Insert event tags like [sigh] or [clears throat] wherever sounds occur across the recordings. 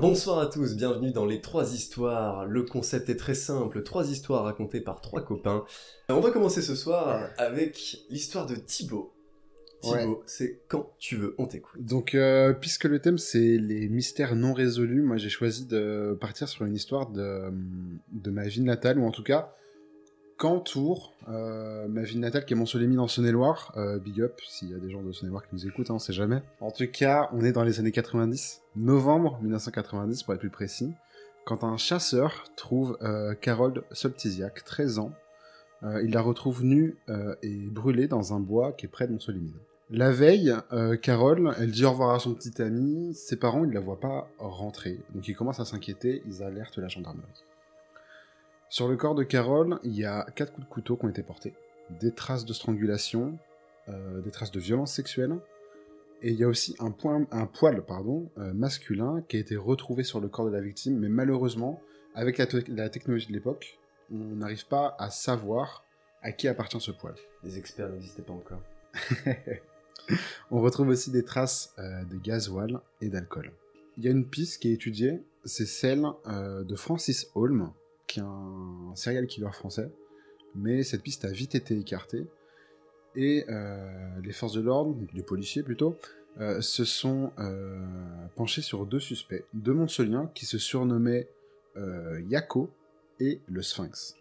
bonsoir à tous, bienvenue dans les trois histoires. Le concept est très simple, trois histoires racontées par trois copains. Euh, On va commencer ce soir avec l'histoire de Thibaut. Thibaut, c'est quand tu veux, on t'écoute. Donc, euh, puisque le thème c'est les mystères non résolus, moi j'ai choisi de partir sur une histoire de, de ma ville natale, ou en tout cas, qu'entoure euh, ma ville natale qui est Montsolémine en Saône-et-Loire. Euh, big up, s'il y a des gens de Saône-et-Loire qui nous écoutent, hein, on sait jamais. En tout cas, on est dans les années 90, novembre 1990 pour être plus précis, quand un chasseur trouve euh, Carole Soltisiak, 13 ans. Euh, il la retrouve nue et brûlée dans un bois qui est près de Montsolémine. La veille, Carole, elle dit au revoir à son petit ami. Ses parents, ils la voient pas rentrer. Donc ils commencent à s'inquiéter, ils alertent la gendarmerie. Sur le corps de Carole, il y a quatre coups de couteau qui ont été portés. Des traces de strangulation, euh, des traces de violence sexuelle. Et il y a aussi un, point, un poil pardon, euh, masculin qui a été retrouvé sur le corps de la victime. Mais malheureusement, avec la, te- la technologie de l'époque, on n'arrive pas à savoir à qui appartient ce poil. Les experts n'existaient pas encore. [laughs] On retrouve aussi des traces euh, de gasoil et d'alcool. Il y a une piste qui est étudiée, c'est celle euh, de Francis Holm, un serial killer français, mais cette piste a vite été écartée, et euh, les forces de l'ordre, les policiers plutôt, euh, se sont euh, penchés sur deux suspects, deux Montceliens qui se surnommaient Yako et le Sphinx.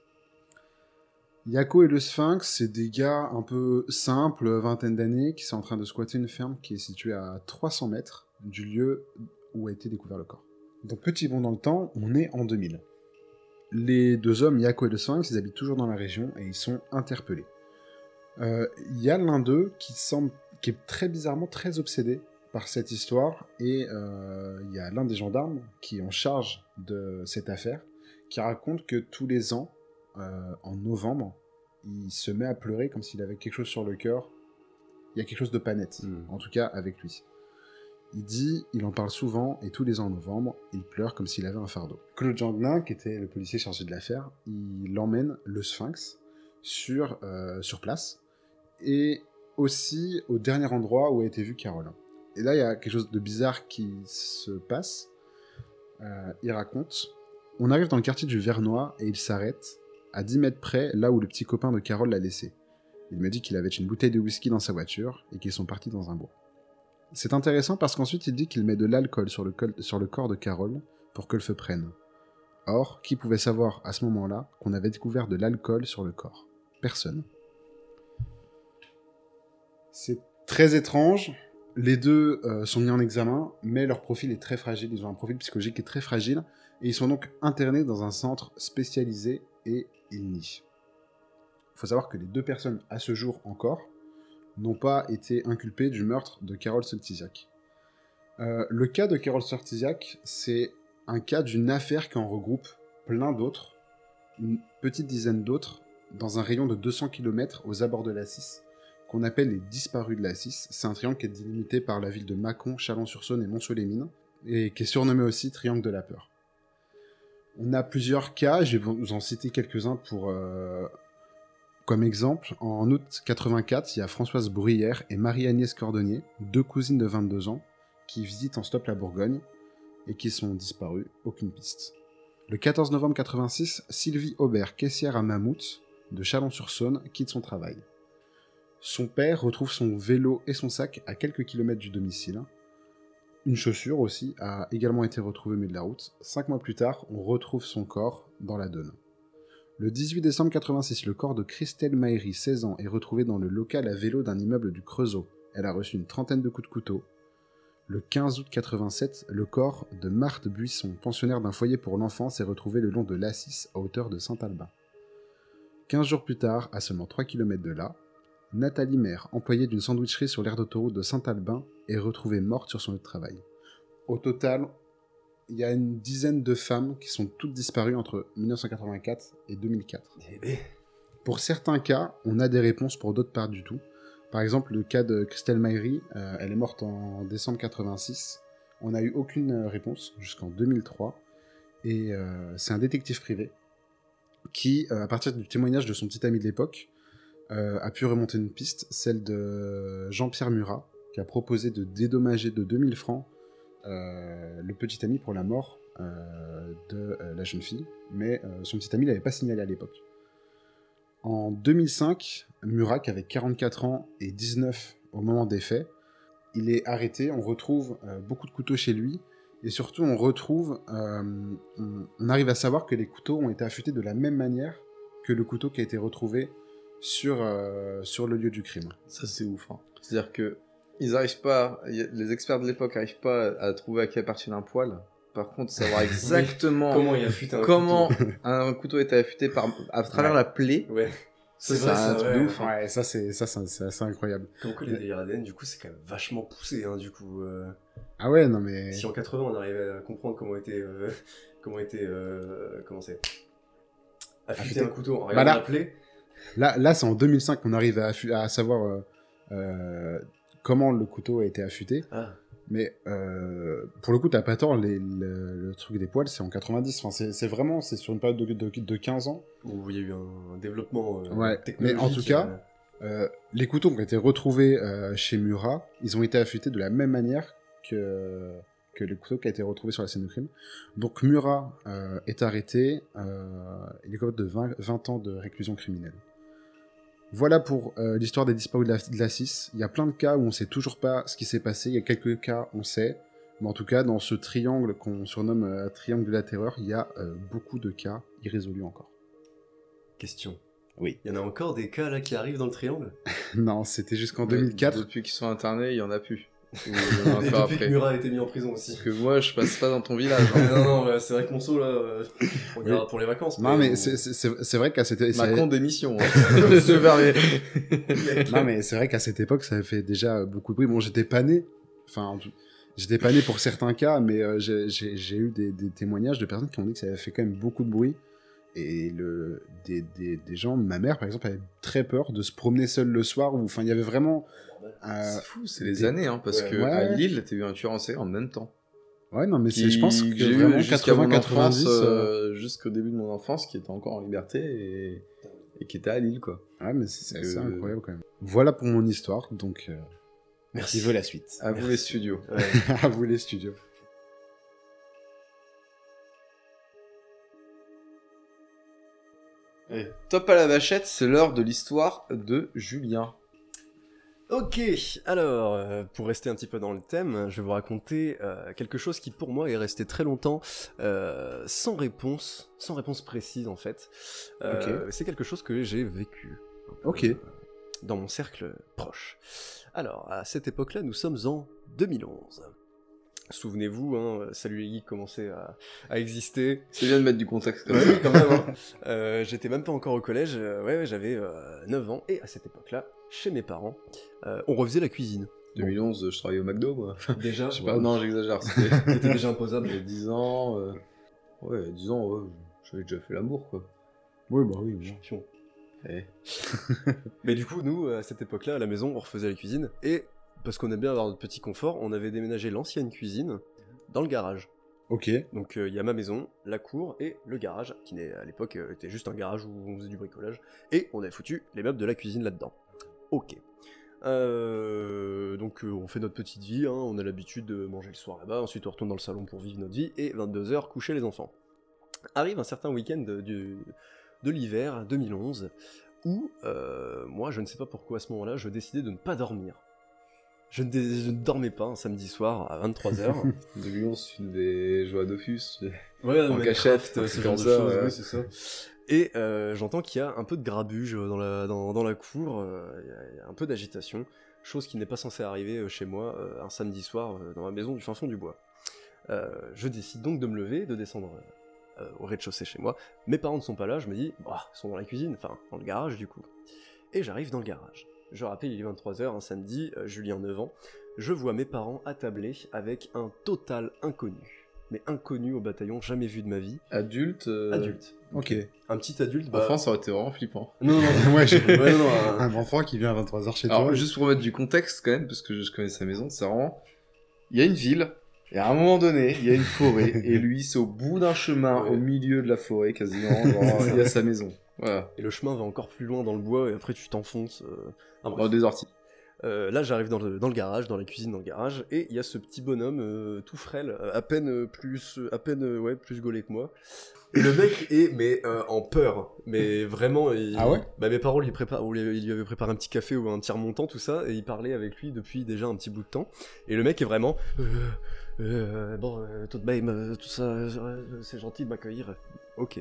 Yako et le Sphinx, c'est des gars un peu simples, vingtaine d'années, qui sont en train de squatter une ferme qui est située à 300 mètres du lieu où a été découvert le corps. Donc petit bond dans le temps, on est en 2000. Les deux hommes, Yako et le Sphinx, ils habitent toujours dans la région et ils sont interpellés. Euh, Il y a l'un d'eux qui semble, qui est très bizarrement très obsédé par cette histoire et euh, il y a l'un des gendarmes qui est en charge de cette affaire qui raconte que tous les ans, euh, en novembre, il se met à pleurer comme s'il avait quelque chose sur le cœur. Il y a quelque chose de pas net, Mm. en tout cas avec lui. Il dit, il en parle souvent, et tous les ans en novembre, il pleure comme s'il avait un fardeau. Claude Janglin, qui était le policier chargé de l'affaire, il emmène le Sphinx sur, euh, sur place, et aussi au dernier endroit où a été vue Carole. Et là, il y a quelque chose de bizarre qui se passe. Euh, il raconte On arrive dans le quartier du Vernois et il s'arrête à 10 mètres près, là où le petit copain de Carole l'a laissé. Il me dit qu'il avait une bouteille de whisky dans sa voiture et qu'ils sont partis dans un bois. C'est intéressant parce qu'ensuite il dit qu'il met de l'alcool sur, le corps de Carole pour que le feu prenne. Or, qui pouvait savoir à ce moment-là qu'on avait découvert de l'alcool sur le corps? Personne. C'est très étrange. Les deux euh, sont mis en examen, mais leur profil est très fragile. Ils ont un profil psychologique qui est très fragile. Et ils sont donc internés dans un centre spécialisé et ils nient. Il faut savoir que les deux personnes, à ce jour encore, n'ont pas été inculpées du meurtre de Carole Soltisiak. Euh, le cas de Carole Soltisiak, c'est un cas d'une affaire qui en regroupe plein d'autres, une petite dizaine d'autres, dans un rayon de 200 km aux abords de la 6, qu'on appelle les disparus de la 6. C'est un triangle qui est délimité par la ville de Mâcon, Chalon-sur-Saône et Mont-sur-les-Mines, et qui est surnommé aussi Triangle de la Peur. On a plusieurs cas, je vais vous en citer quelques-uns pour, euh, comme exemple. En août 84, il y a Françoise Bruyère et Marie-Agnès Cordonnier, deux cousines de 22 ans, qui visitent en stop la Bourgogne et qui sont disparues, aucune piste. Le 14 novembre 86, Sylvie Aubert, caissière à Mammouth, de Chalon-sur-Saône, quitte son travail. Son père retrouve son vélo et son sac à quelques kilomètres du domicile. Une chaussure aussi a également été retrouvée au milieu de la route. Cinq mois plus tard, on retrouve son corps dans la Donne. Le 18 décembre 86, le corps de Christelle Maïri, 16 ans, est retrouvé dans le local à vélo d'un immeuble du Creusot. Elle a reçu une trentaine de coups de couteau. Le 15 août 87, le corps de Marthe Buisson, pensionnaire d'un foyer pour l'enfance, est retrouvé le long de l'Assis à hauteur de Saint-Albin. 15 jours plus tard, à seulement 3 km de là, Nathalie Maire, employée d'une sandwicherie sur l'aire d'autoroute de Saint-Albin, est retrouvée morte sur son lieu de travail. Au total, il y a une dizaine de femmes qui sont toutes disparues entre 1984 et 2004. Eh ben, Pour certains cas, on a des réponses, pour d'autres pas du tout. Par exemple, le cas de Christelle Maïri, euh, elle est morte en décembre 86. On n'a eu aucune euh, réponse jusqu'en 2003. Et euh, c'est un détective privé qui, euh, à partir du témoignage de son petit ami de l'époque, a pu remonter une piste, celle de Jean-Pierre Murat, qui a proposé de dédommager de 2000 francs le petit ami pour la mort euh, de euh, la jeune fille, mais euh, son petit ami l'avait pas signalé à l'époque. En 2005, Murat, qui avait 44 ans et 19 au moment des faits, il est arrêté. On retrouve euh, beaucoup de couteaux chez lui. Et surtout, on retrouve. euh, on, arrive à savoir que les couteaux ont été affûtés de la même manière que le couteau qui a été retrouvé sur, euh, sur le lieu du crime. Ça, c'est ouf. hein. C'est-à-dire que ils arrivent pas, les experts de l'époque arrivent pas à trouver à qui appartient un poil. Par contre, savoir [laughs] exactement Comment il affûte un comment couteau un couteau était affûté par, à travers Ouais. la plaie. Ouais. Ça, C'est vrai, un ça, truc ouais. de ouf. hein. Ouais, ça, c'est ça, c'est c'est assez incroyable. Comme quoi, les délires ADN, du coup, c'est quand même vachement poussé, hein, du coup. euh. Ah ouais, non mais. Si en 80, on arrivait à comprendre comment était... euh, comment était... euh, comment c'est Affûter un couteau en Bah regardant là- la plaie. Là, là c'est en 2005 qu'on arrive à, à savoir euh, euh, comment le couteau a été affûté. Ah, Mais euh, pour le coup, t'as pas tort, les- le, le truc des poils, c'est en 90. Enfin, c'est vraiment, c'est sur une période de, de, de 15 ans. où il y a eu un, un développement euh, Ouais, technologique. mais en tout cas, Euh, les couteaux qui ont été retrouvés euh, chez Murat, ils ont été affûtés de la même manière que, que le couteau qui a été retrouvé sur la scène de crime. Donc Murat euh, est arrêté, euh, il est coupable de 20, 20 ans de réclusion criminelle. Voilà pour euh, l'histoire des disparus de la, de la 6. Il y a plein de cas où on sait toujours pas ce qui s'est passé, il y a quelques cas on sait, mais en tout cas dans ce triangle qu'on surnomme euh, triangle de la terreur, il y a euh, beaucoup de cas irrésolus encore. question. Oui. Il y en a encore des cas là qui arrivent dans le triangle? [laughs] Non, c'était jusqu'en Mais 2004. Depuis qu'ils sont internés, il y en a plus. A [laughs] Et depuis que après. Murat a été mis en prison aussi. Parce que moi, je passe pas dans ton village. hein. non, non, c'est vrai que mon saut là, euh, on ira pour les vacances. Non, mais on- c'est- c'est c'est- c'est vrai qu'à cette, c'est- Macron démission. hein. [laughs] [laughs] Non, mais c'est vrai qu'à cette époque, ça avait fait déjà beaucoup de bruit. Bon, j'étais pas né. Enfin, j'étais pas né pour certains cas, mais euh, j'ai- j'ai j'ai eu des, des témoignages de personnes qui ont dit que ça avait fait quand même beaucoup de bruit. Et le, des, des, des gens, ma mère par exemple, avait très peur de se promener seule le soir. Enfin, il y avait vraiment. euh, C'est fou, c'est les des- années, hein, parce Ouais. que Ouais, à. Lille, t'as eu un tueur en série en même temps. ouais, non, mais Qui- je pense que j'ai eu vraiment jusqu'à mon 80-90. enfance, euh, euh, jusqu'au début de mon enfance, qui était encore en liberté et, et qui était à Lille, quoi. Ouais, mais c'est que- incroyable quand même. Voilà pour mon histoire. Donc, euh, Merci. qui veut la suite À vous Merci. les studios. Ouais. [laughs] À vous les studios. Top à la vachette, c'est l'heure de l'histoire de Julien. Ok, alors, euh, pour rester un petit peu dans le thème, je vais vous raconter euh, quelque chose qui pour moi est resté très longtemps euh, sans réponse, sans réponse précise en fait. Euh, C'est quelque chose que j'ai vécu. Ok. Dans mon cercle proche. Alors, à cette époque-là, nous sommes en 2011. Souvenez-vous, hein, Salut les Geeks commençait à, à exister. C'est bien de mettre du contexte. Ouais, oui, quand même. hein. [laughs] Euh, J'étais même pas encore au collège. euh, ouais, ouais, j'avais euh, 9 ans. Et à cette époque-là, chez mes parents, euh, on refaisait la cuisine. 2011, je travaillais au McDo, moi. Déjà, Je sais pas, non, j'exagère. [laughs] C'était déjà imposable. j'avais 10 ans. euh, Ouais, 10 ans, ouais, j'avais déjà fait l'amour, quoi. Oui, bah oui. Champion. Eh. [laughs] Mais du coup, nous, à cette époque-là, à la maison, on refaisait la cuisine. Et parce qu'on aime bien avoir notre petit confort, on avait déménagé l'ancienne cuisine dans le garage. Ok. Donc euh, il y a ma maison, la cour et le garage, qui n'est- à l'époque euh, était juste un garage où on faisait du bricolage. Et on avait foutu les meubles de la cuisine là-dedans. Ok. Euh, donc on fait notre petite vie, hein, on a l'habitude de manger le soir là-bas, ensuite on retourne dans le salon pour vivre notre vie, et 22h, coucher les enfants. Arrive un certain week-end de, de l'hiver 2011, où euh, moi je ne sais pas pourquoi à ce moment-là, je décidais de ne pas dormir. Je ne, dé- je ne dormais pas un samedi soir à 23h. 2011, tu devais jouer à Dofus. Ouais, En cachette, euh, ce genre de choses, ouais. oui, c'est ça. Et euh, j'entends qu'il y a un peu de grabuge dans la, dans, dans la cour, euh, y y, a un peu d'agitation, chose qui n'est pas censée arriver euh, chez moi euh, un samedi soir euh, dans ma maison du fin fond du bois. Euh, je décide donc de me lever, de descendre euh, au rez-de-chaussée chez moi. Mes parents ne sont pas là, je me dis, bah, ils sont dans la cuisine, enfin, dans le garage du coup. Et j'arrive dans le garage. Je rappelle, il est 23h, un samedi, euh, Julien 9 ans. Je vois mes parents attablés avec un total inconnu. Mais inconnu au bataillon, jamais vu de ma vie. Adulte. euh, Adulte. Ok. Un petit adulte, bah... Enfant, ça aurait été vraiment flippant. Non, non, [laughs] ouais, j'ai ouais, non, non, un- un enfant qui vient à 23h chez Alors, toi. juste pour mettre du contexte quand même, parce que je connais sa maison, c'est vraiment. Il y a une ville, et à un moment donné, il y a une forêt, et lui, c'est au bout d'un chemin, Ouais. au milieu de la forêt quasiment, genre, [laughs] il y a sa maison. Voilà. Et le chemin va encore plus loin dans le bois, et après tu t'enfonces. euh, ah. Dans des orties. Euh, là, j'arrive dans le, dans le garage, dans la cuisine, dans le garage, et il y a ce petit bonhomme euh, tout frêle, euh, à peine euh, plus, à peine euh, ouais, plus gaulé que moi. Et le mec est mais euh, en peur, mais vraiment. il- Ah ouais? Bah mes parents lui préparent, ou lui- avaient préparé un petit café ou un tiers montant, tout ça, et il parlait avec lui depuis déjà un petit bout de temps. Et le mec est vraiment. Euh, euh, bon, euh, tout de même, euh, tout ça, euh, c'est gentil de m'accueillir. Ok.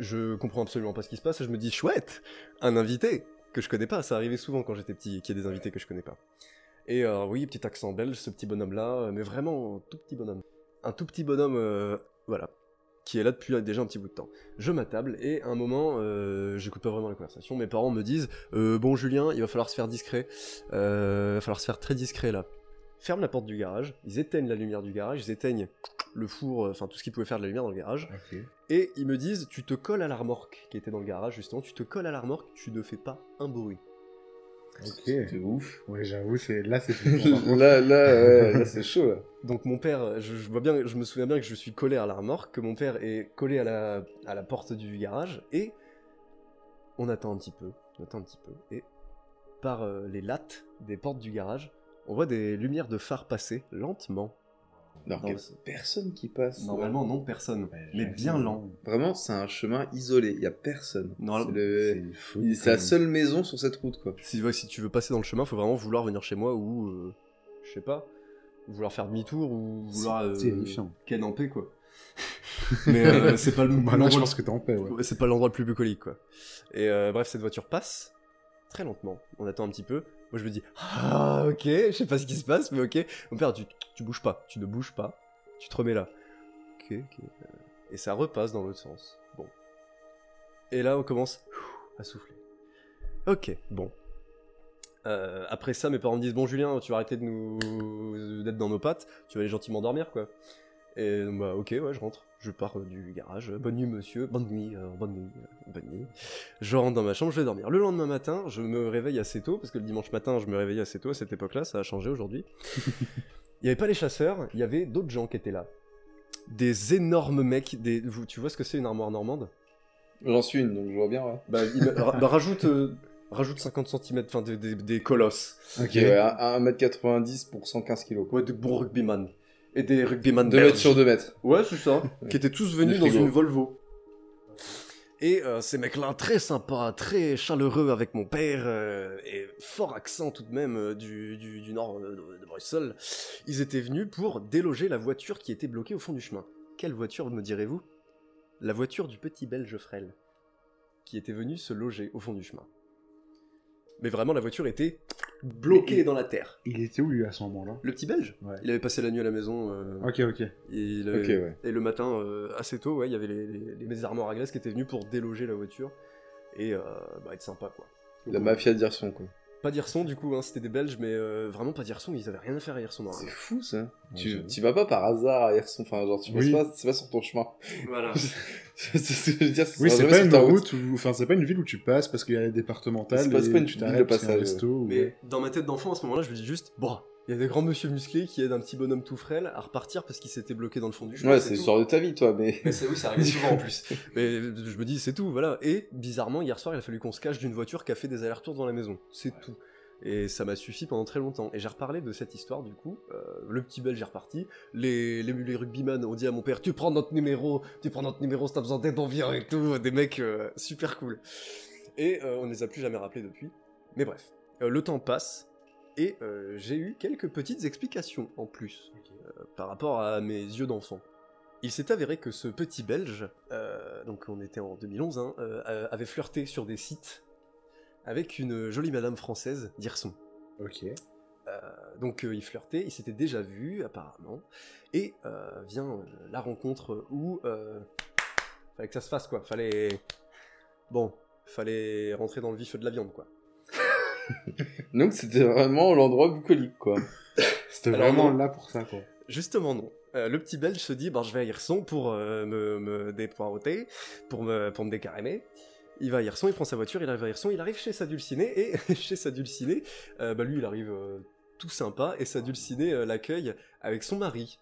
Je comprends absolument pas ce qui se passe et je me dis chouette, un invité que je connais pas. Ça arrivait souvent quand j'étais petit qu'il y ait des invités que je connais pas. Et euh, oui, petit accent belge, ce petit bonhomme là, mais vraiment un tout petit bonhomme. Un tout petit bonhomme, euh, voilà, qui est là depuis déjà un petit bout de temps. Je m'attable et à un moment, euh, j'écoute pas vraiment la conversation. Mes parents me disent euh, Bon, Julien, il va falloir se faire discret. Euh, il va falloir se faire très discret là. Ferme la porte du garage, ils éteignent la lumière du garage, ils éteignent le four, euh, enfin tout ce qui pouvait faire de la lumière dans le garage. Et ils me disent Tu te colles à la remorque qui était dans le garage justement, tu te colles à la remorque, tu ne fais pas un bruit. Ok. C'est ouf. Ouais, j'avoue, c'est là, c'est [laughs] là, là, ouais, là c'est chaud là. Donc mon père, je, je vois bien, je me souviens bien que je suis collé à la remorque, que mon père est collé à la, à la porte du garage, et on attend un petit peu, on attend un petit peu, et par euh, les lattes des portes du garage, on voit des lumières de phare passer lentement. Alors qu'il a personne qui passe. Normalement non personne, Ouais, mais bien lent. Vraiment, c'est un chemin isolé. Il y a personne. C'est le- la seule maison sur cette route quoi. Si, ouais, si tu veux passer dans le chemin, faut vraiment vouloir venir chez moi ou euh, je sais pas, vouloir faire demi-tour ou vouloir euh, C'est terrifiant. ken en paix quoi. [laughs] mais euh, c'est pas le Bah là, je pense que t'es en paix, ouais. C'est pas l'endroit le plus bucolique quoi. Et euh, bref, cette voiture passe très lentement. On attend un petit peu. Moi je me dis ah ok, je sais pas ce qui se passe, mais ok. Mon père, tu, tu bouges pas, tu ne bouges pas, tu te remets là. Ok, ok. Et ça repasse dans l'autre sens. Bon. Et là on commence à souffler. Ok, bon. Euh, après ça, mes parents me disent bon Julien, tu vas arrêter de nous d'être dans nos pattes, tu vas aller gentiment dormir quoi. Et bah ok, ouais, je rentre. Je pars euh, du garage. Bonne nuit, monsieur. Bonne nuit, euh, bonne nuit, bonne nuit. Je rentre dans ma chambre, je vais dormir. Le lendemain matin, je me réveille assez tôt, parce que le dimanche matin, je me réveillais assez tôt à cette époque-là, ça a changé aujourd'hui. [laughs] Il n'y avait pas les chasseurs, il y avait d'autres gens qui étaient là. Des énormes mecs, des... vous- tu vois ce que c'est une armoire normande? J'en suis une, donc je vois bien. Ouais. bah, il bah, rajoute, euh, rajoute 50 cm, enfin des, des- des colosses. Ok. Ouais, à 1m90 pour 115 kg. Ouais, de bons rugbyman. Et des rugbyman 2 belges. mètres sur 2 mètres. Ouais, c'est ça. qui étaient tous venus dans une Volvo. Et euh, ces mecs-là, très sympas, très chaleureux avec mon père, euh, et fort accent tout de même euh, du, nord de, Bruxelles, ils étaient venus pour déloger la voiture qui était bloquée au fond du chemin. Quelle voiture, me direz-vous? La voiture du petit belge frêle, qui était venu se loger au fond du chemin. Mais vraiment, la voiture était bloquée dans la terre. Il était où, lui, à ce moment-là? Le petit belge? Ouais. Il avait passé la nuit à la maison. euh, Ok, ok. et, il Ok, avait- ouais. et le matin, euh, assez tôt, ouais, il y avait les, les, les armoires à glace qui étaient venus pour déloger la voiture et euh, bah, être sympa quoi. La mafia d'Hirson, quoi. Pas d'Hirson du coup, hein, c'était des Belges, mais euh, vraiment pas d'Hirson, ils avaient rien à faire à Hirson. C'est fou ça. Ouais, tu, tu vas pas par hasard à Hirson, enfin genre tu passes Oui. pas, c'est pas sur ton chemin. Voilà. [laughs] c'est ce que je veux dire. Oui, c'est pas une route où, enfin, c'est pas une ville où tu passes parce qu'il y a des départementales. C'est pas- pas une ville de passage, resto ou- mais dans ma tête d'enfant à ce moment-là, je me dis juste, bon, il y a des grands monsieur musclés qui aident un petit bonhomme tout frêle à repartir parce qu'il s'était bloqué dans le fond du chemin. Ouais, c'est l'histoire de ta vie, toi, mais. Mais c'est oui, ça arrive souvent en [laughs] plus. Mais je me dis, c'est tout, voilà. Et bizarrement, hier soir, il a fallu qu'on se cache d'une voiture qui a fait des allers-retours dans la maison. C'est tout. Et ça m'a suffi pendant très longtemps. Et j'ai reparlé de cette histoire, du coup. Euh, le petit belge est reparti. Les, les, les rugbyman ont dit à mon père Tu prends notre numéro, tu prends notre numéro si t'as besoin d'aide, on vient et tout. Des mecs euh, super cool. Et euh, on ne les a plus jamais rappelés depuis. Mais bref, le temps passe. Et euh, j'ai eu quelques petites explications en plus euh, par rapport à mes yeux d'enfant. Il s'est avéré que ce petit Belge, euh, donc on était en 2011, hein, avait flirté sur des sites avec une jolie madame française d'Hirson. Ok. Donc il flirtait, il s'était déjà vu apparemment, et vient la rencontre où fallait que ça se fasse quoi, fallait bon, fallait rentrer dans le vif de la viande quoi. [laughs] Donc c'était vraiment l'endroit bucolique, quoi. [laughs] C'était vraiment non. là pour ça, quoi. Justement non. Euh, le petit Belge se dit, bah, je vais à Hirson pour euh, me, me dépoireauter, pour me, pour me décarémer. Il va à Hirson, il prend sa voiture, il arrive à Hirson, il arrive chez sa dulcinée, et [laughs] chez sa dulcinée, euh, bah, lui il arrive euh, tout sympa, et sa dulcinée euh, l'accueille avec son mari,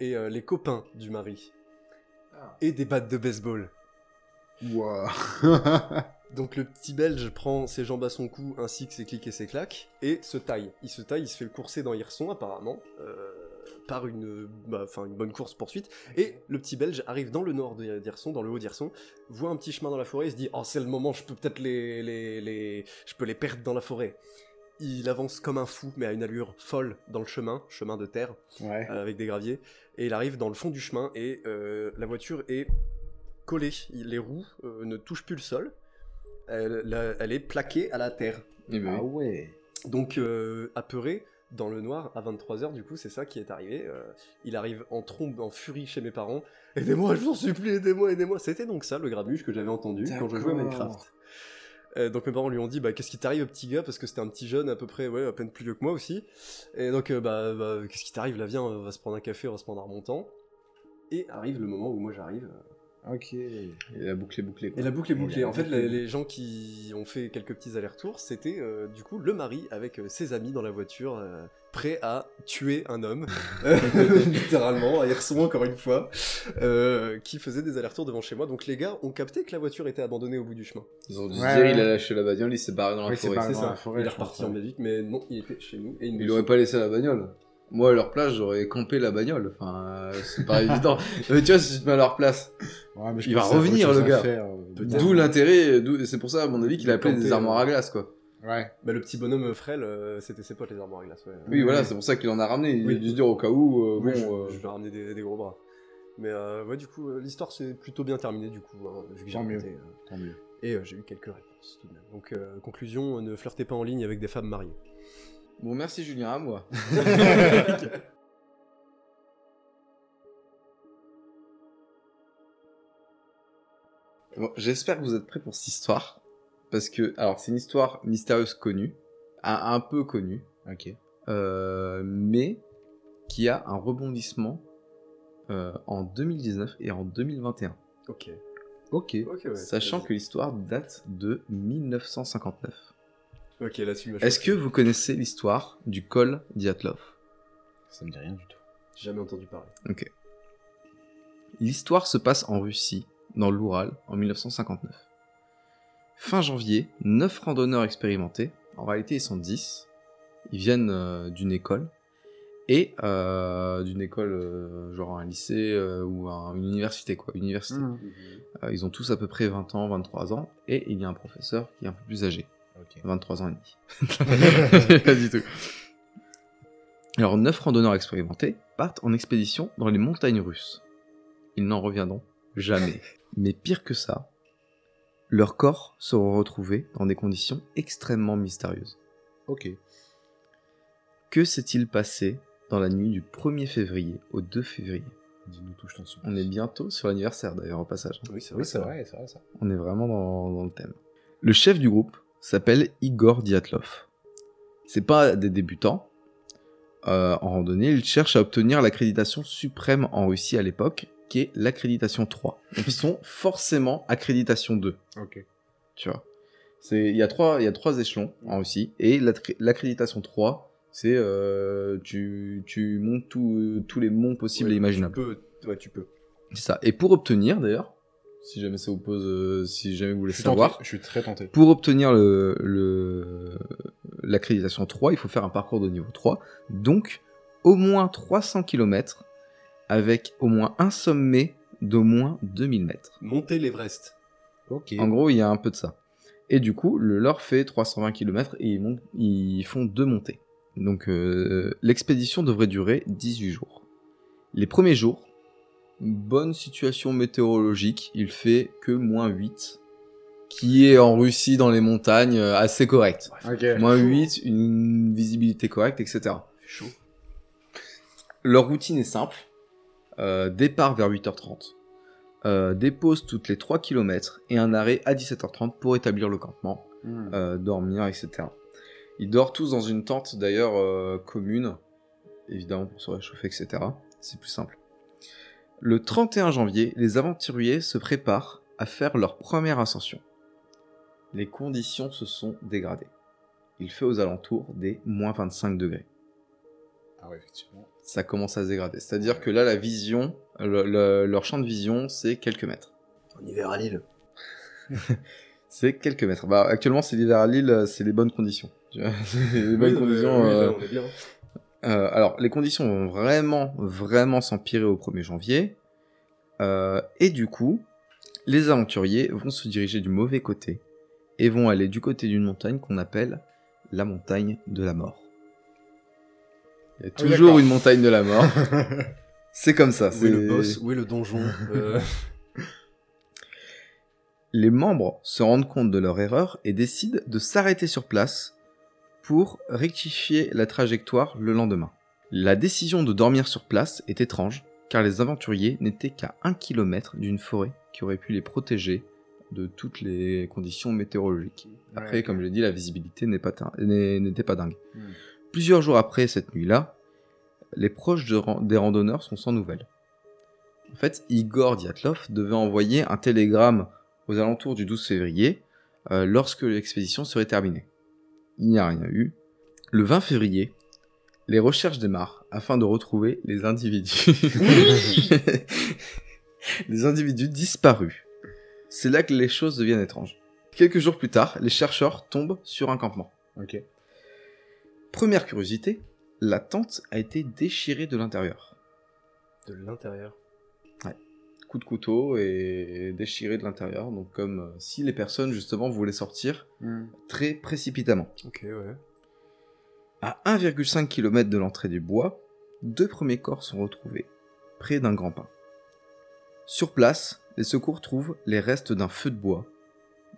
et euh, les copains du mari, et des battes de baseball. Ouah. [laughs] Donc le petit belge prend ses jambes à son cou ainsi que ses clics et ses claques et se taille. Il se taille, il se fait le courser dans Hirson apparemment, euh, par une, bah, une bonne course poursuite. Et le petit belge arrive dans le nord d'Hirson, dans le haut d'Hirson, voit un petit chemin dans la forêt et se dit oh c'est le moment, je peux peut-être les, les, les, je peux les perdre dans la forêt. Il avance comme un fou mais à une allure folle dans le chemin, chemin de terre Ouais. euh, avec des graviers, et il arrive dans le fond du chemin et euh, la voiture est collée. Les roues euh, ne touchent plus le sol. Elle, la- elle est plaquée à la terre. Eh ben Ah oui. ouais. Donc euh, apeuré dans le noir à 23h du coup c'est ça qui est arrivé. Euh, il arrive en trombe, en furie chez mes parents. Aidez-moi, je vous en supplie, aidez-moi, aidez-moi. C'était donc ça le grabuge que j'avais entendu quand je jouais à. Minecraft. Euh, donc mes parents lui ont dit bah qu'est-ce qui t'arrive petit gars? Parce que c'était un petit jeune à peu près ouais à peine plus vieux que moi aussi et donc euh, bah, bah, qu'est-ce qui t'arrive? Là viens on va se prendre un café on va se prendre un remontant et arrive le moment où moi j'arrive Ok. Et la boucle est bouclée. quoi. et la boucle est bouclée en fait les, gens qui ont fait quelques petits allers-retours c'était euh, du coup le mari avec euh, ses amis dans la voiture euh, prêt à tuer un homme [laughs] [laughs] littéralement à Hirson encore une fois euh, qui faisait des allers-retours devant chez moi donc les gars ont capté que la voiture était abandonnée au bout du chemin Ils ont dû se Ouais, dire, ouais. il a lâché la bagnole, il s'est barré dans la Oui, forêt. barré c'est dans ça la forêt, il est reparti en. Belgique mais non il était chez nous et il nous Il aurait pas laissé la bagnole. Moi, à leur place, j'aurais campé la bagnole. Enfin, euh, c'est pas évident. [laughs] Mais tu vois, si tu te mets à leur place, Ouais, mais je Il va revenir, le gars. euh, d'où l'intérêt, d'où- c'est pour ça, à mon avis, qu'il a appelé des armoires euh, à glace, quoi. Ouais. Bah, le petit bonhomme frêle, euh, c'était ses potes les armoires à glace. Ouais. Oui, voilà, c'est pour ça qu'il en a ramené. Il Oui. a dû se dire au cas où, euh, Oui, bon, je, euh, je vais ramener des, des gros bras. Mais euh, ouais, du coup, euh, l'histoire s'est plutôt bien terminée, du coup, hein, vu que j'ai Tant mieux. raconté, euh, Tant mieux. et euh, j'ai eu quelques réponses tout de même. Donc, euh, conclusion, ne flirtez pas en ligne avec des femmes mariées. Bon, merci Julien, à moi. [laughs] Bon, J'espère que vous êtes prêts pour cette histoire. Parce que, alors, c'est une histoire mystérieuse connue, un, un peu connue, Ok. euh, mais qui a un rebondissement euh, en 2019 et en 2021. Ok. Ok. Ouais. Sachant que l'histoire date de 1959. Ok, là-dessus, ma Est-ce que vous connaissez l'histoire du col Diatlov Ça me dit rien du tout. J'ai jamais entendu parler. Ok. L'histoire se passe en Russie, dans l'Oural, en 1959. Fin janvier, 9 randonneurs expérimentés, en réalité ils sont 10, ils viennent euh, d'une école, et euh, d'une école, euh, genre un lycée euh, ou un- une université, quoi, université. Euh, ils ont tous à peu près 20 ans, 23 ans, et il y a un professeur qui est un peu plus âgé. Ok. 23 ans et demi. [laughs] [laughs] Pas du tout. Alors, neuf randonneurs expérimentés partent en expédition dans les montagnes russes. Ils n'en reviendront jamais. [laughs] Mais pire que ça, leurs corps seront retrouvés dans des conditions extrêmement mystérieuses. Ok. Que s'est-il passé dans la nuit du 1er février au 2 février? Dis-nous tout, je t'en supplie. On est bientôt sur l'anniversaire d'ailleurs au passage. Oui, c'est Oui, c'est vrai, c'est vrai ça. On est vraiment dans, dans le thème. Le chef du groupe s'appelle Igor Diatlov. C'est pas des débutants. Euh, en randonnée, ils cherchent à obtenir l'accréditation suprême en Russie à l'époque, qui est l'accréditation 3. Donc ils sont [laughs] forcément accréditation 2, Ok. tu vois. C'est il y a trois il y a trois échelons en Russie et l'accréditation 3, c'est euh, tu tu montes tous tous les monts possibles Ouais, et imaginables. Tu peux, ouais, tu peux. C'est ça. Et pour obtenir d'ailleurs, si jamais ça vous pose euh, si jamais vous voulez Je savoir, tenté. Je suis très tenté. pour obtenir le, le, l'accréditation 3, il faut faire un parcours de niveau 3. Donc, au moins 300 km avec au moins un sommet d'au moins 2000 mètres. Monter l'Everest. Ok. En gros, il y a un peu de ça. Et du coup, le leur fait 320 km et ils, montent- ils font deux montées. Donc, euh, l'expédition devrait durer 18 jours. Les premiers jours, bonne situation météorologique, il fait que moins 8, qui est en Russie dans les montagnes euh, assez correct. Ok. Moins 8, une visibilité correcte, etc. Chaud. Leur routine est simple. Euh, départ vers 8h30. Euh, dépose toutes les 3 km et un arrêt à 17h30 pour établir le campement, Hmm. euh, dormir, etc. Ils dorment tous dans une tente d'ailleurs euh, commune, évidemment pour se réchauffer, etc. C'est plus simple. Le 31 janvier, les aventuriers se préparent à faire leur première ascension. Les conditions se sont dégradées. Il fait aux alentours des moins 25 degrés Ah ouais, effectivement. ça commence à se dégrader. C'est-à-dire que là, la vision, le- le- leur champ de vision, c'est quelques mètres. En hiver à Lille. c'est quelques mètres. Bah, actuellement, c'est l'hiver à Lille, c'est les bonnes conditions. [laughs] Les bonnes Oui, conditions. oui, euh, là, on est bien. Euh, alors, les conditions vont vraiment, vraiment s'empirer au 1er janvier. Euh, et du coup, les aventuriers vont se diriger du mauvais côté et vont aller du côté d'une montagne qu'on appelle la montagne de la mort. Il y a Ah oui, toujours une montagne de la mort. [laughs] C'est comme ça. Où est c'est- le boss Où est le donjon [laughs] Euh, Les membres se rendent compte de leur erreur et décident de s'arrêter sur place pour rectifier la trajectoire le lendemain. La décision de dormir sur place est étrange, car les aventuriers n'étaient qu'à un kilomètre d'une forêt qui aurait pu les protéger de toutes les conditions météorologiques. Après, Ouais, comme je l'ai dit, la visibilité pas n'était pas dingue. Hmm. Plusieurs jours après cette nuit-là, les proches de des randonneurs sont sans nouvelles. En fait, Igor Dyatlov devait envoyer un télégramme aux alentours du 12 février, euh, lorsque l'expédition serait terminée. Il n'y a rien eu. Le 20 février, les recherches démarrent afin de retrouver les individus. [laughs] les individus disparus. C'est là que les choses deviennent étranges. Quelques jours plus tard, les chercheurs tombent sur un campement. Ok. Première curiosité, la tente a été déchirée de l'intérieur. de l'intérieur. Coup de couteau et déchirée de l'intérieur, donc comme euh, si les personnes justement voulaient sortir Hmm. très précipitamment. Ok, ouais. À 1,5 km de l'entrée du bois, deux premiers corps sont retrouvés, près d'un grand pin. Sur place, les secours trouvent les restes d'un feu de bois,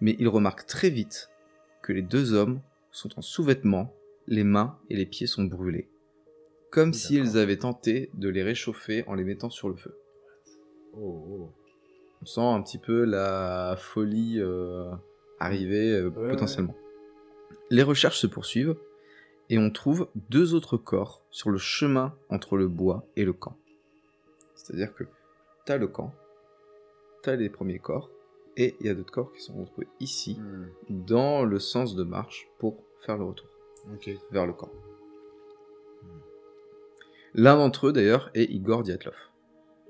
mais ils remarquent très vite que les deux hommes sont en sous-vêtements, les mains et les pieds sont brûlés, comme s'ils avaient tenté de les réchauffer en les mettant sur le feu. Oh, oh. On sent un petit peu la folie euh, arriver euh, Ouais, potentiellement. Les recherches se poursuivent et on trouve deux autres corps sur le chemin entre le bois et le camp. C'est-à-dire que t'as le camp, t'as les premiers corps et il y a d'autres corps qui sont retrouvés ici Hmm. dans le sens de marche pour faire le retour vers le camp. L'un d'entre eux, d'ailleurs, est Igor Dyatlov,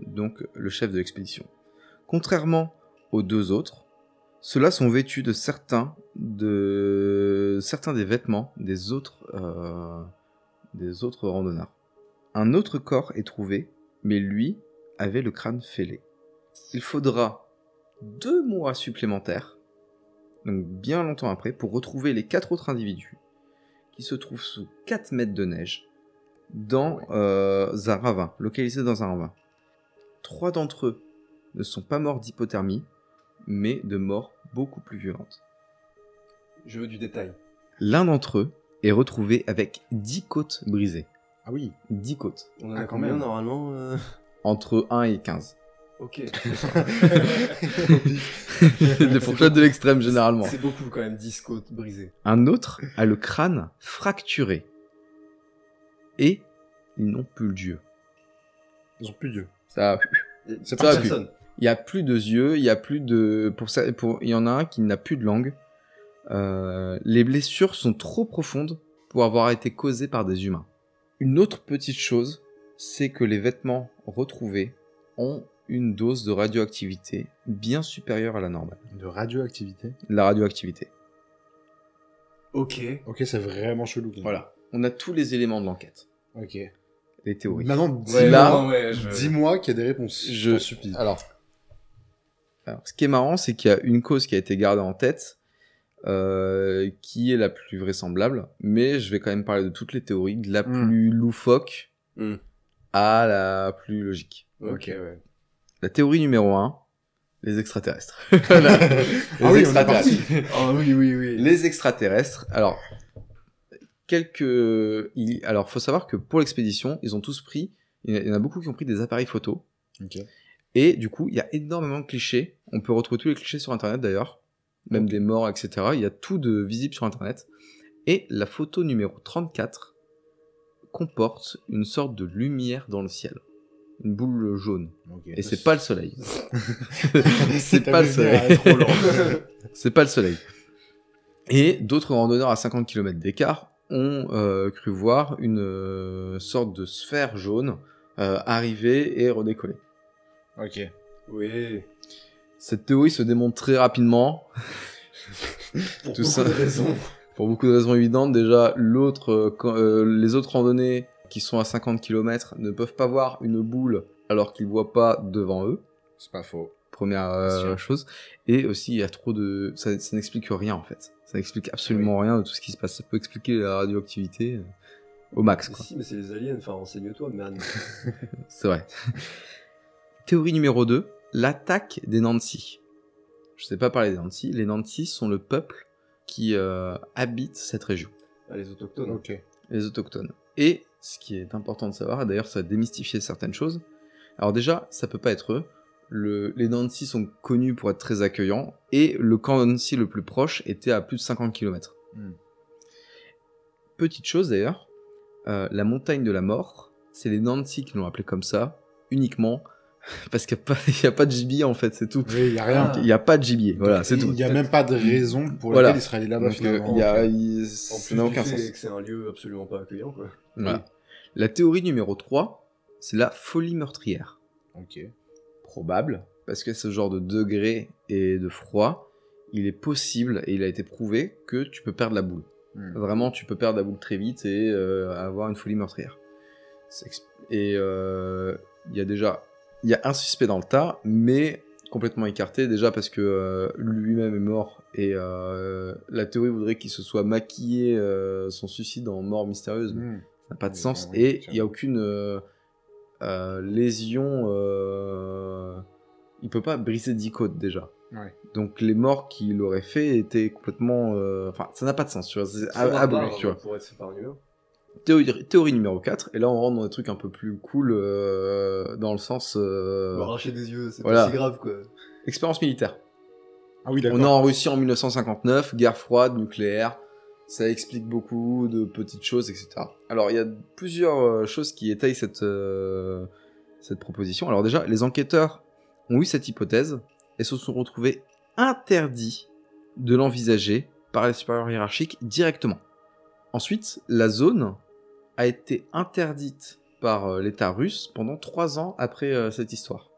donc le chef de l'expédition. Contrairement aux deux autres, ceux-là sont vêtus de certains, de certains des vêtements des autres, euh, des autres randonneurs. Un autre corps est trouvé, mais lui avait le crâne fêlé. Il faudra deux mois supplémentaires, donc bien longtemps après, pour retrouver les quatre autres individus qui se trouvent sous 4 mètres de neige dans euh, un ravin, localisé dans un ravin. Trois d'entre eux ne sont pas morts d'hypothermie, mais de morts beaucoup plus violentes. Je veux du détail. L'un d'entre eux est retrouvé avec 10 côtes brisées. Ah oui. 10 côtes. On en a quand combien même. normalement euh Entre 1 et 15. Ok. [laughs] Les fourchettes de l'extrême généralement. C'est beaucoup quand même, 10 côtes brisées. Un autre a le crâne fracturé. Et ils n'ont plus le dieu. Ils ont plus Dieu. Ça, il y a plus de yeux, il y a plus de pour ça pour il y en a un qui n'a plus de langue. Euh, les blessures sont trop profondes pour avoir été causées par des humains. Une autre petite chose, c'est que les vêtements retrouvés ont une dose de radioactivité bien supérieure à la normale. De radioactivité. La radioactivité. Ok. Ok, c'est vraiment chelou. Voilà. On a tous les éléments de l'enquête, Ok. Les théories. Maintenant, dis- Ouais, Là, non, ouais, je- dis-moi qu'il y a des réponses. Je- supplie. Alors, alors, ce qui est marrant, c'est qu'il y a une cause qui a été gardée en tête, euh, qui est la plus vraisemblable, mais je vais quand même parler de toutes les théories, de la Hmm. plus loufoque Hmm. à la plus logique. Ok, ouais. La théorie numéro 1, les extraterrestres. [laughs] Les Ah oui, on est extraterrestres. Oh oui, oui, oui. Les extraterrestres. Alors, quelques. il- Alors, faut savoir que pour l'expédition, ils ont tous pris. Il y en a- beaucoup qui ont pris des appareils photo. Et du coup, il y a énormément de clichés. On peut retrouver tous les clichés sur Internet d'ailleurs. Même des morts, etc. Il y a tout de visible sur Internet. Et la photo numéro 34 comporte une sorte de lumière dans le ciel. Une boule jaune. Ok. Et c'est pas le soleil. [laughs] c'est pas le soleil. [laughs] C'est pas le soleil. Et d'autres randonneurs à 50 km d'écart ont euh, cru voir une euh, sorte de sphère jaune euh, arriver et redécoller. ok. Oui. Cette théorie se démontre très rapidement. [laughs] Pour Tout beaucoup ça. de raisons. Pour beaucoup de raisons évidentes. Déjà, l'autre, euh, euh, les autres randonnées qui sont à 50 km ne peuvent pas voir une boule alors qu'ils voient pas devant eux. C'est pas faux. Première euh, chose. Et aussi, il y a trop de. Ça, ça n'explique rien en fait. Ça n'explique absolument rien de tout ce qui se passe. Ça peut expliquer la radioactivité euh, au max. Quoi. si, mais c'est les aliens, enfin renseigne-toi, man. [laughs] C'est vrai. Théorie numéro 2, l'attaque des Nancy. Je sais pas parler des Nancy. Les Nancy sont le peuple qui euh, habite cette région, Ah, les autochtones. Ok. les autochtones. Et ce qui est important de savoir, et d'ailleurs ça a démystifié certaines choses. Alors déjà, ça peut pas être eux. Le- les Nancy sont connus pour être très accueillants, et le camp Nancy le plus proche était à plus de 50 km. Hmm. Petite chose d'ailleurs, euh, la montagne de la mort, c'est les Nancy qui l'ont appelé comme ça, uniquement [laughs] parce qu'il n'y a, il a pas de gibier en fait, c'est tout. Oui, il y a rien. Il n'y a pas de gibier, voilà, c'est Il tout. n'y a même pas de raison pour Voilà. laquelle il serait allé là-bas. Euh, il il- ça n'a aucun sens. que c'est un lieu absolument pas accueillant, quoi. Voilà. La théorie numéro 3, c'est la folie meurtrière. Ok. Probable, parce que ce genre de degré et de froid, il est possible et il a été prouvé que tu peux perdre la boule. Hmm. Vraiment, tu peux perdre la boule très vite et euh, avoir une folie meurtrière. Et euh, il y a déjà, il y a un suspect dans le tas, mais complètement écarté déjà parce que euh, lui-même est mort et euh, la théorie voudrait qu'il se soit maquillé euh, son suicide en mort mystérieuse. mais Hmm. ça n'a pas de sens oui, et il n'y a aucune euh, euh, lésion. Euh... Il peut pas briser 10 côtes déjà. Ouais. Donc les morts qu'il aurait fait étaient complètement. euh, Enfin, ça n'a pas de sens, tu vois. C'est tu vois. Pour être. Théorie, théorie numéro 4, et là on rentre dans des trucs un peu plus cool euh, dans le sens. euh, arracher des yeux, c'est voilà. pas si grave, quoi. expérience militaire. Ah oui, On est en Russie en 1959, guerre froide, nucléaire. Ça explique beaucoup de petites choses, etc. Alors, il y a plusieurs euh, choses qui étayent cette, euh, cette proposition. Alors déjà, les enquêteurs ont eu cette hypothèse et se sont retrouvés interdits de l'envisager par les supérieurs hiérarchiques directement. Ensuite, la zone a été interdite par euh, l'État russe pendant trois ans après euh, cette histoire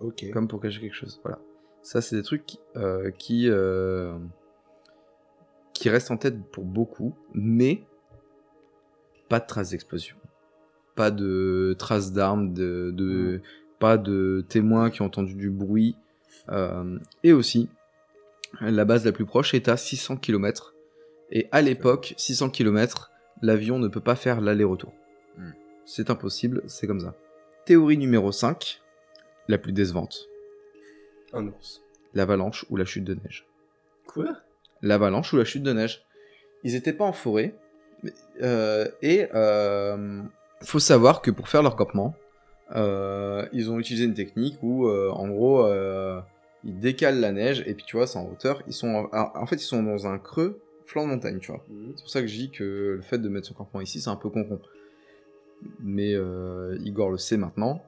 Ok. comme pour cacher quelque chose. Voilà. Ça, c'est des trucs euh, qui, qui restent en tête pour beaucoup, mais pas de traces d'explosion. Pas de traces d'armes, de, de- pas de témoins qui ont entendu du bruit. euh, et aussi, la base la plus proche est à 600 km. Et à l'époque, 600 km, l'avion ne peut pas faire l'aller-retour. Hmm. C'est impossible, c'est comme ça. Théorie numéro 5, la plus décevante Un ours. l'avalanche ou la chute de neige. Quoi? L'avalanche ou la chute de neige. Ils étaient pas en forêt, euh, et euh, faut savoir que pour faire leur campement, euh, ils ont utilisé une technique où, euh, en gros, ils décalent la neige et puis tu vois, c'est en hauteur. Ils sont, en, alors, en fait, ils sont dans un creux flanc de montagne, tu vois. Mhm. C'est pour ça que je dis que le fait de mettre son campement ici, c'est un peu con Mais Igor le sait maintenant.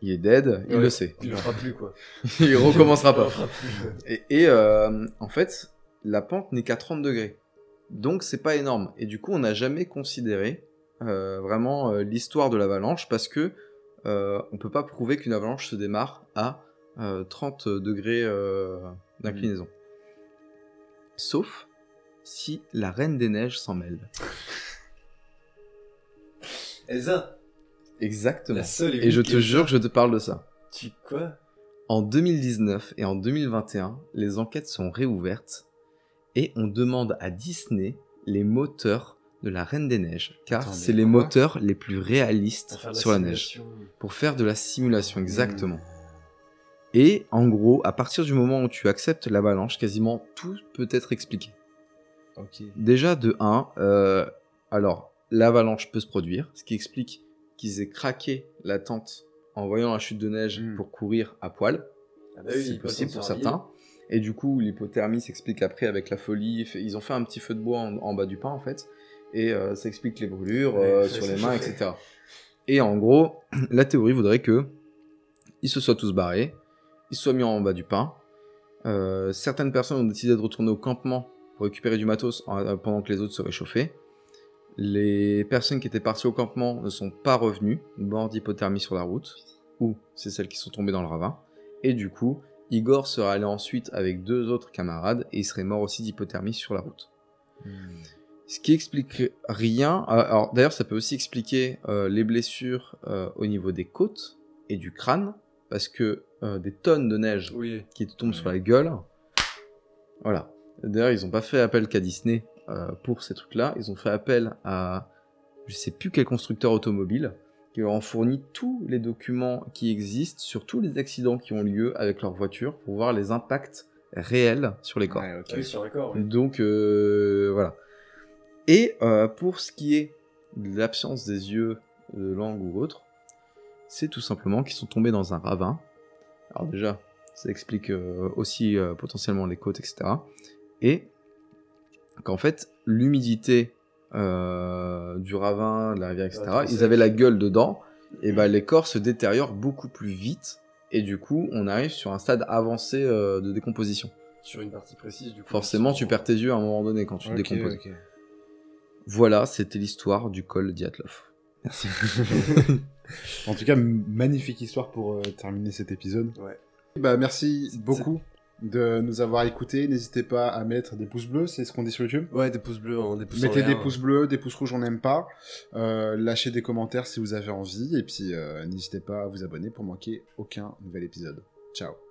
Il est dead, il Ouais. le sait. Il le fera plus, quoi. [laughs] il recommencera [laughs] Il le pas. fera plus. Et, et, euh, en fait, la pente n'est qu'à 30 degrés. Donc c'est pas énorme. Et du coup, on n'a jamais considéré euh, vraiment euh, l'histoire de l'avalanche parce que euh, on peut pas prouver qu'une avalanche se démarre à euh, 30 degrés d'inclinaison. Sauf si la reine des neiges s'en mêle. [laughs] Elsa, Exactement. la seule Et je te jure que je te parle de ça. Tu quoi? En 2019 et en 2021, les enquêtes sont réouvertes et on demande à Disney les moteurs de la Reine des Neiges, car c'est les moteurs les plus réalistes sur la neige. Pour faire de la simulation, exactement. Hmm. Et en gros, à partir du moment où tu acceptes l'avalanche, quasiment tout peut être expliqué. Déjà de 1, alors l'avalanche peut se produire, ce qui explique qu'ils aient craqué la tente en voyant la chute de neige Mm. pour courir à poil. Ah bah oui, c'est pas possible le pour certains. Et du coup, l'hypothermie s'explique après avec la folie. Ils ont fait un petit feu de bois en, en bas du pain, en fait. Et euh, ça explique les brûlures euh, sur les mains, etc. Et en gros, [clears throat] la théorie voudrait que ils se soient tous barrés, ils se soient mis en bas du pain. Euh, certaines personnes ont décidé de retourner au campement pour récupérer du matos en- euh, pendant que les autres se réchauffaient. Les personnes qui étaient parties au campement ne sont pas revenues, mort d'hypothermie sur la route, ou c'est celles qui sont tombées dans le ravin. Et du coup, Igor serait allé ensuite avec deux autres camarades et il serait mort aussi d'hypothermie sur la route. Ce qui explique rien. euh, Alors d'ailleurs, ça peut aussi expliquer euh, les blessures euh, au niveau des côtes et du crâne, parce que euh, des tonnes de neige Oui. qui te tombent sur la gueule. Voilà. D'ailleurs, ils ont pas fait appel qu'à Disney pour ces trucs-là. Ils ont fait appel à je sais plus quel constructeur automobile qui leur ont fourni tous les documents qui existent sur tous les accidents qui ont lieu avec leur voiture pour voir les impacts réels sur les corps. Ouais, ok. Oui, sur un corps, oui. Donc euh, voilà. Et euh, pour ce qui est de l'absence des yeux, de langue ou autre, c'est tout simplement qu'ils sont tombés dans un ravin. Alors déjà, ça explique euh, aussi euh, potentiellement les côtes, etc. Et qu'en fait, l'humidité euh, du ravin, de la rivière, etc., Ouais, ils avaient la gueule dedans, et ben les corps se détériorent beaucoup plus vite, et du coup, on arrive sur un stade avancé euh, de décomposition. Sur une partie précise, du coup. Forcément, tu perds tes yeux à un moment donné quand tu te décomposes. Voilà, c'était l'histoire du col Diatlov. Merci. [laughs] En tout cas, magnifique histoire pour euh, terminer cet épisode. Ouais. Bah, merci beaucoup de nous avoir écoutés. N'hésitez pas à mettre des pouces bleus, c'est ce qu'on dit sur YouTube. Ouais, des pouces bleus, hein, des pouces en Mettez des l'air. pouces bleus, des pouces rouges, on n'aime pas. Euh, lâchez des commentaires si vous avez envie. Et puis, euh, n'hésitez pas à vous abonner pour manquer aucun nouvel épisode. Ciao.